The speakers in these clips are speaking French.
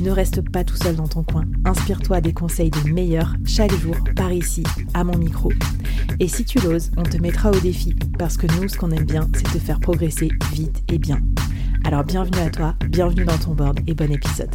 Ne reste pas tout seul dans ton coin. Inspire-toi des conseils des meilleurs chaque jour par ici, à mon micro. Et si tu l'oses, on te mettra au défi parce que nous, ce qu'on aime bien, c'est te faire progresser vite et bien. Alors bienvenue à toi, bienvenue dans ton board et bon épisode.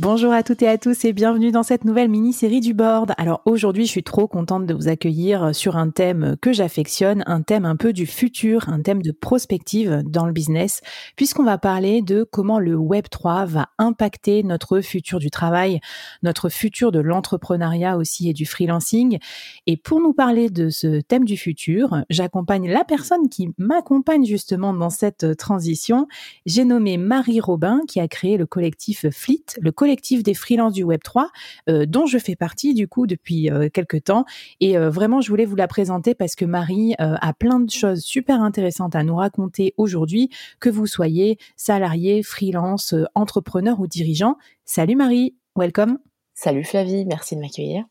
Bonjour à toutes et à tous et bienvenue dans cette nouvelle mini-série du board. Alors aujourd'hui, je suis trop contente de vous accueillir sur un thème que j'affectionne, un thème un peu du futur, un thème de prospective dans le business, puisqu'on va parler de comment le Web 3 va impacter notre futur du travail, notre futur de l'entrepreneuriat aussi et du freelancing. Et pour nous parler de ce thème du futur, j'accompagne la personne qui m'accompagne justement dans cette transition. J'ai nommé Marie Robin qui a créé le collectif Fleet, le collectif collectif des freelances du Web 3, euh, dont je fais partie du coup depuis euh, quelques temps. Et euh, vraiment, je voulais vous la présenter parce que Marie a plein de choses super intéressantes à nous raconter aujourd'hui, que vous soyez salarié, freelance, entrepreneur ou dirigeant. Salut Marie, welcome. Salut Flavie, merci de m'accueillir.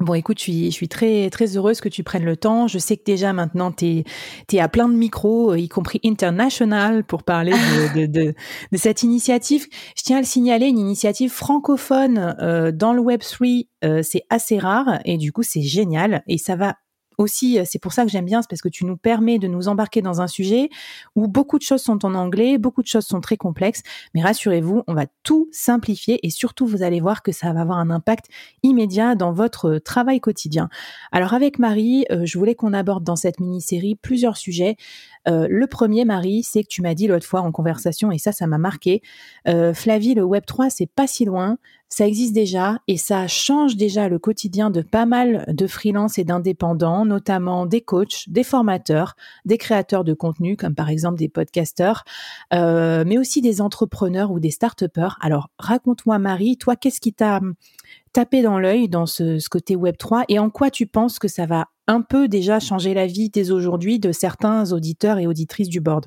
Bon, écoute, je suis, je suis très, très heureuse que tu prennes le temps. Je sais que déjà maintenant, tu es, à plein de micros, euh, y compris international, pour parler de, de, de, cette initiative. Je tiens à le signaler, une initiative francophone euh, dans le Web3, euh, c'est assez rare et du coup, c'est génial. Et ça va aussi, c'est pour ça que j'aime bien, c'est parce que tu nous permets de nous embarquer dans un sujet où beaucoup de choses sont en anglais, beaucoup de choses sont très complexes, mais rassurez-vous, on va tout simplifier et surtout vous allez voir que ça va avoir un impact immédiat dans votre travail quotidien. Alors avec Marie, euh, je voulais qu'on aborde dans cette mini-série plusieurs sujets. Euh, le premier, Marie, c'est que tu m'as dit l'autre fois en conversation, et ça, ça m'a marqué, euh, Flavie, le Web 3, c'est pas si loin, ça existe déjà et ça change déjà le quotidien de pas mal de freelances et d'indépendants, notamment des coachs, des formateurs, des créateurs de contenu, comme par exemple des podcasteurs, euh, mais aussi des entrepreneurs ou des start-upers. Alors, raconte-moi, Marie, toi, qu'est-ce qui t'a tapé dans l'œil dans ce, ce côté Web 3 et en quoi tu penses que ça va un peu déjà changer la vie dès aujourd'hui de certains auditeurs et auditrices du board?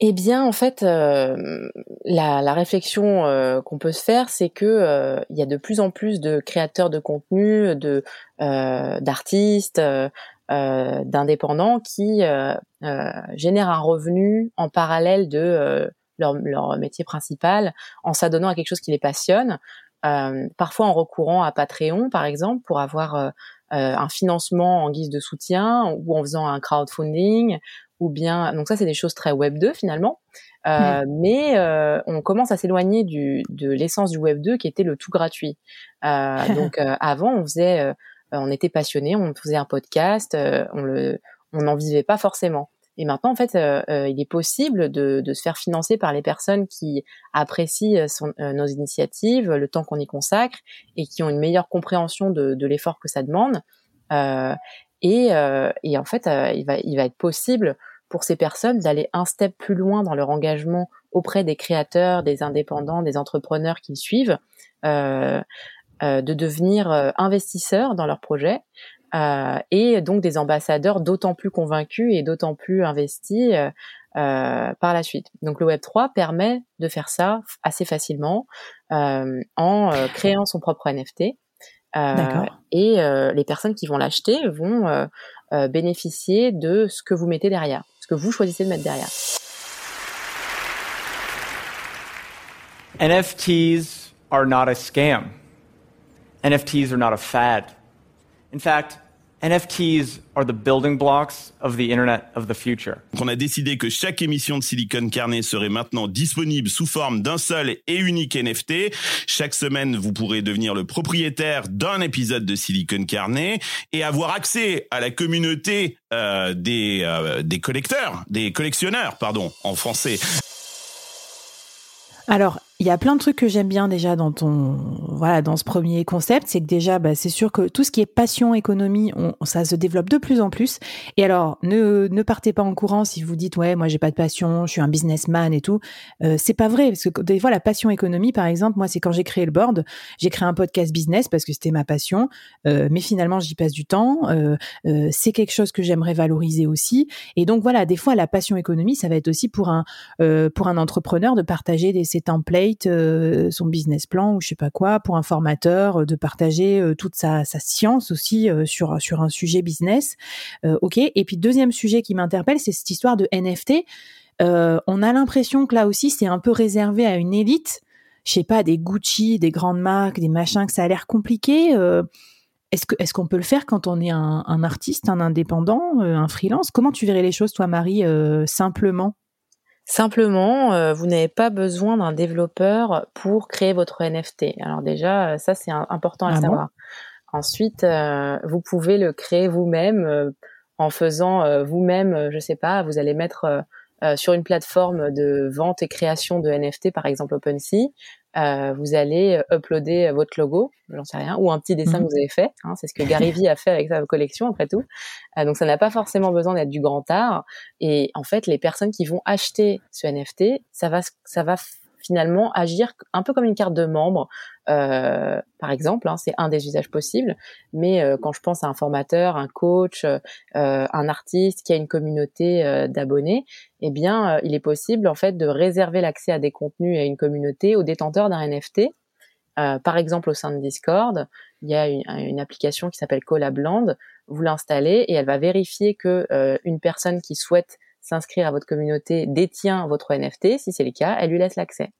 Eh bien, en fait, euh, la, réflexion euh, qu'on peut se faire, c'est que euh, il y a de plus en plus de créateurs de contenu, de d'artistes, d'indépendants qui génèrent un revenu en parallèle de leur, leur, métier principal, en s'adonnant à quelque chose qui les passionne. parfois en recourant à Patreon, par exemple, pour avoir un financement en guise de soutien ou en faisant un crowdfunding ou bien donc ça c'est des choses très web 2 finalement. Euh, mmh. mais euh, on commence à s'éloigner du de l'essence du web 2 qui était le tout gratuit. Euh, donc euh, avant on faisait euh, on était passionné on faisait un podcast on le on n'en vivait pas forcément. Et maintenant en fait il est possible de, de se faire financer par les personnes qui apprécient son, nos initiatives le temps qu'on y consacre et qui ont une meilleure compréhension de, de l'effort que ça demande. Euh, et, euh, et en fait, euh, il, va, il va être possible pour ces personnes d'aller un step plus loin dans leur engagement auprès des créateurs, des indépendants, des entrepreneurs qui suivent, euh, euh, de devenir euh, investisseurs dans leur projet euh, et donc des ambassadeurs d'autant plus convaincus et d'autant plus investis par la suite. Donc le Web 3 permet de faire ça assez facilement en créant son propre NFT et euh, les personnes qui vont l'acheter vont euh, bénéficier de ce que vous mettez derrière, ce que vous choisissez de mettre derrière. NFTs are not a scam. NFTs are not a fad. In fact, NFTs are the building blocks of the Internet of the future. On a décidé que chaque émission de Silicon Carnet serait maintenant disponible sous forme d'un seul et unique NFT. Chaque semaine, vous pourrez devenir le propriétaire d'un épisode de Silicon Carnet et avoir accès à la communauté euh, des, euh, des collecteurs, des collectionneurs, pardon, en français. Alors, il y a plein de trucs que j'aime bien déjà dans ton voilà dans ce premier concept, c'est que déjà bah, c'est sûr que tout ce qui est passion économie, on, ça se développe de plus en plus. Et alors ne ne partez pas en courant si vous dites ouais moi j'ai pas de passion, je suis un businessman et tout. Euh, c'est pas vrai parce que des fois la passion économie par exemple, moi c'est quand j'ai créé le board, j'ai créé un podcast business parce que c'était ma passion, euh, mais finalement j'y passe du temps. Euh, euh c'est quelque chose que j'aimerais valoriser aussi. Et donc voilà des fois la passion économie ça va être aussi pour un euh, pour un entrepreneur de partager des, ses templates euh, son business plan ou je sais pas quoi, pour un formateur, euh, de partager euh, toute sa, science aussi sur sur un sujet business. ok. Et puis deuxième sujet qui m'interpelle, c'est cette histoire de NFT. on a l'impression que là aussi c'est un peu réservé à une élite. Je sais pas, des Gucci, des grandes marques, des machins, que ça a l'air compliqué. est-ce qu'on peut le faire quand on est un artiste, un indépendant, un freelance? Comment tu verrais les choses, toi, Marie, simplement? Simplement, euh, vous n'avez pas besoin d'un développeur pour créer votre NFT. Alors déjà, euh, ça c'est important à ah savoir. Ensuite, euh, vous pouvez le créer vous-même en faisant vous-même, je sais pas, vous allez mettre sur une plateforme de vente et création de NFT, par exemple OpenSea, euh, vous allez euh, uploader euh, votre logo, j'en sais rien, ou un petit dessin que mhm. vous avez fait. Hein, c'est ce que Gary Vee a fait avec sa collection, après tout. donc ça n'a pas forcément besoin d'être du grand art. Et en fait, les personnes qui vont acheter ce NFT, ça va, ça va finalement agir un peu comme une carte de membre, euh, par exemple. Hein, c'est un des usages possibles. Mais euh, quand je pense à un formateur, un coach, euh, un artiste qui a une communauté d'abonnés, eh bien, il est possible en fait de réserver l'accès à des contenus et à une communauté aux détenteurs d'un NFT. par exemple, au sein de Discord, il y a une, une application qui s'appelle Collabland. Vous l'installez et elle va vérifier que une personne qui souhaite s'inscrire à votre communauté détient votre NFT. Si c'est le cas, elle lui laisse l'accès.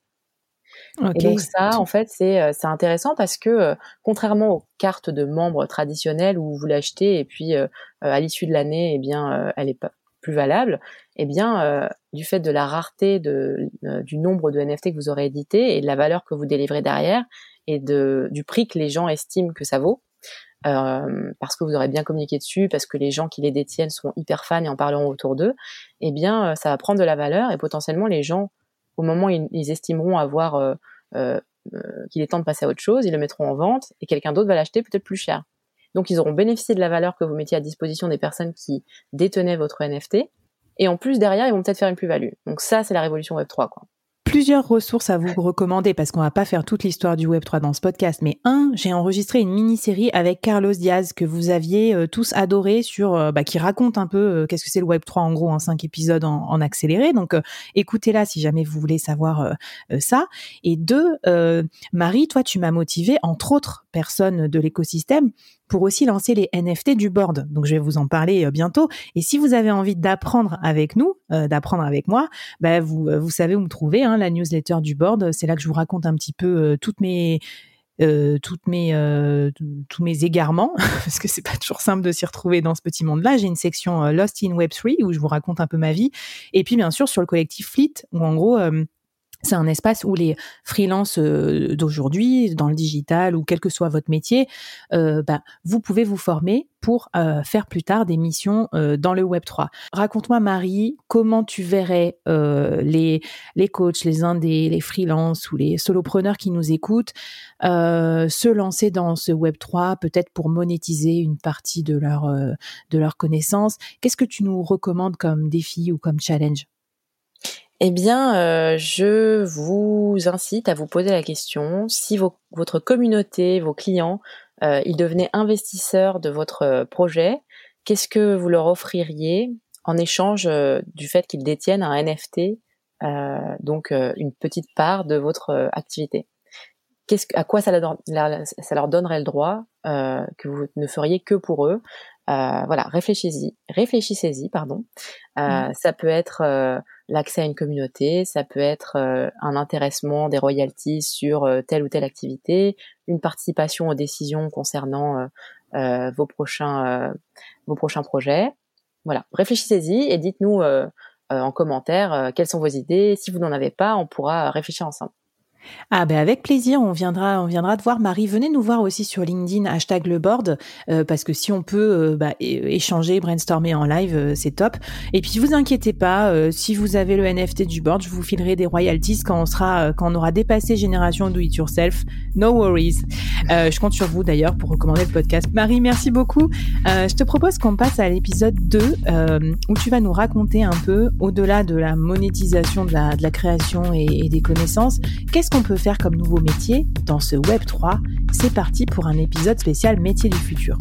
Et donc ça, en fait, c'est euh, c'est intéressant parce que euh, contrairement aux cartes de membres traditionnelles où vous l'achetez et puis euh, à l'issue de l'année, eh bien, elle est pas plus valable. Eh bien, du fait de la rareté de, du nombre de NFT que vous aurez édité et de la valeur que vous délivrez derrière et de du prix que les gens estiment que ça vaut, euh, parce que vous aurez bien communiqué dessus, parce que les gens qui les détiennent sont hyper fans et en parleront autour d'eux, eh bien, euh, ça va prendre de la valeur et potentiellement les gens, au moment où ils, estimeront avoir euh, euh, qu'il est temps de passer à autre chose, ils le mettront en vente et quelqu'un d'autre va l'acheter peut-être plus cher. Donc, ils auront bénéficié de la valeur que vous mettiez à disposition des personnes qui détenaient votre NFT. Et en plus, derrière, ils vont peut-être faire une plus-value. Donc ça, c'est la révolution Web 3, quoi plusieurs ressources à vous recommander parce qu'on va pas faire toute l'histoire du Web3 dans ce podcast. Mais un, j'ai enregistré une mini-série avec Carlos Diaz que vous aviez euh, tous adoré sur, euh, bah, qui raconte un peu euh, qu'est-ce que c'est le Web3 en gros en cinq épisodes en, accéléré. Donc écoutez-la si jamais vous voulez savoir ça. Et deux, Marie, toi tu m'as motivé entre autres personnes de l'écosystème pour aussi lancer les NFT du board. Donc je vais vous en parler euh, bientôt. Et si vous avez envie d'apprendre avec nous, euh, d'apprendre avec moi, bah, vous, euh, vous savez où me trouver. Hein, la newsletter du board, c'est là que je vous raconte un petit peu toutes mes toutes mes tous mes égarements parce que c'est pas toujours simple de s'y retrouver dans ce petit monde-là. J'ai une section Lost in Web 3 où je vous raconte un peu ma vie et puis bien sûr sur le collectif Fleet où en gros c'est un espace où les freelances euh, d'aujourd'hui, dans le digital ou quel que soit votre métier, euh, bah, vous pouvez vous former pour euh, faire plus tard des missions dans le Web 3. Raconte-moi Marie, comment tu verrais les les coachs, les indés, les freelances ou les solopreneurs qui nous écoutent se lancer dans ce Web 3, peut-être pour monétiser une partie de leur de leurs connaissances. Qu'est-ce que tu nous recommandes comme défi ou comme challenge? Eh bien, euh, je vous incite à vous poser la question si votre communauté, vos clients, euh, ils devenaient investisseurs de votre euh, projet, qu'est-ce que vous leur offririez en échange du fait qu'ils détiennent un NFT, donc une petite part de votre activité? Qu'est-ce, à quoi ça leur, donnerait le droit que vous ne feriez que pour eux? Voilà, réfléchissez-y, réfléchissez-y, pardon. Mmh. Ça peut être l'accès à une communauté, ça peut être euh, un intéressement des royalties sur euh, telle ou telle activité, une participation aux décisions concernant euh, vos prochains vos prochains projets. Voilà, réfléchissez-y et dites-nous en commentaire quelles sont vos idées. Si vous n'en avez pas, on pourra réfléchir ensemble. Ah ben avec plaisir, on viendra, on viendra te voir. Marie, venez nous voir aussi sur LinkedIn hashtag le board euh, parce que si on peut euh, bah, échanger, brainstormer en live, euh, c'est top. Et puis vous inquiétez pas, si vous avez le NFT du board, je vous filerai des royalties quand on sera, quand on aura dépassé génération do it yourself. No worries. je compte sur vous d'ailleurs pour recommander le podcast. Marie, merci beaucoup. je te propose qu'on passe à l'épisode 2 où tu vas nous raconter un peu au-delà de la monétisation de la, de la création et, et des connaissances, qu'est-ce peut faire comme nouveau métier dans ce Web 3 C'est parti pour un épisode spécial métier du futur.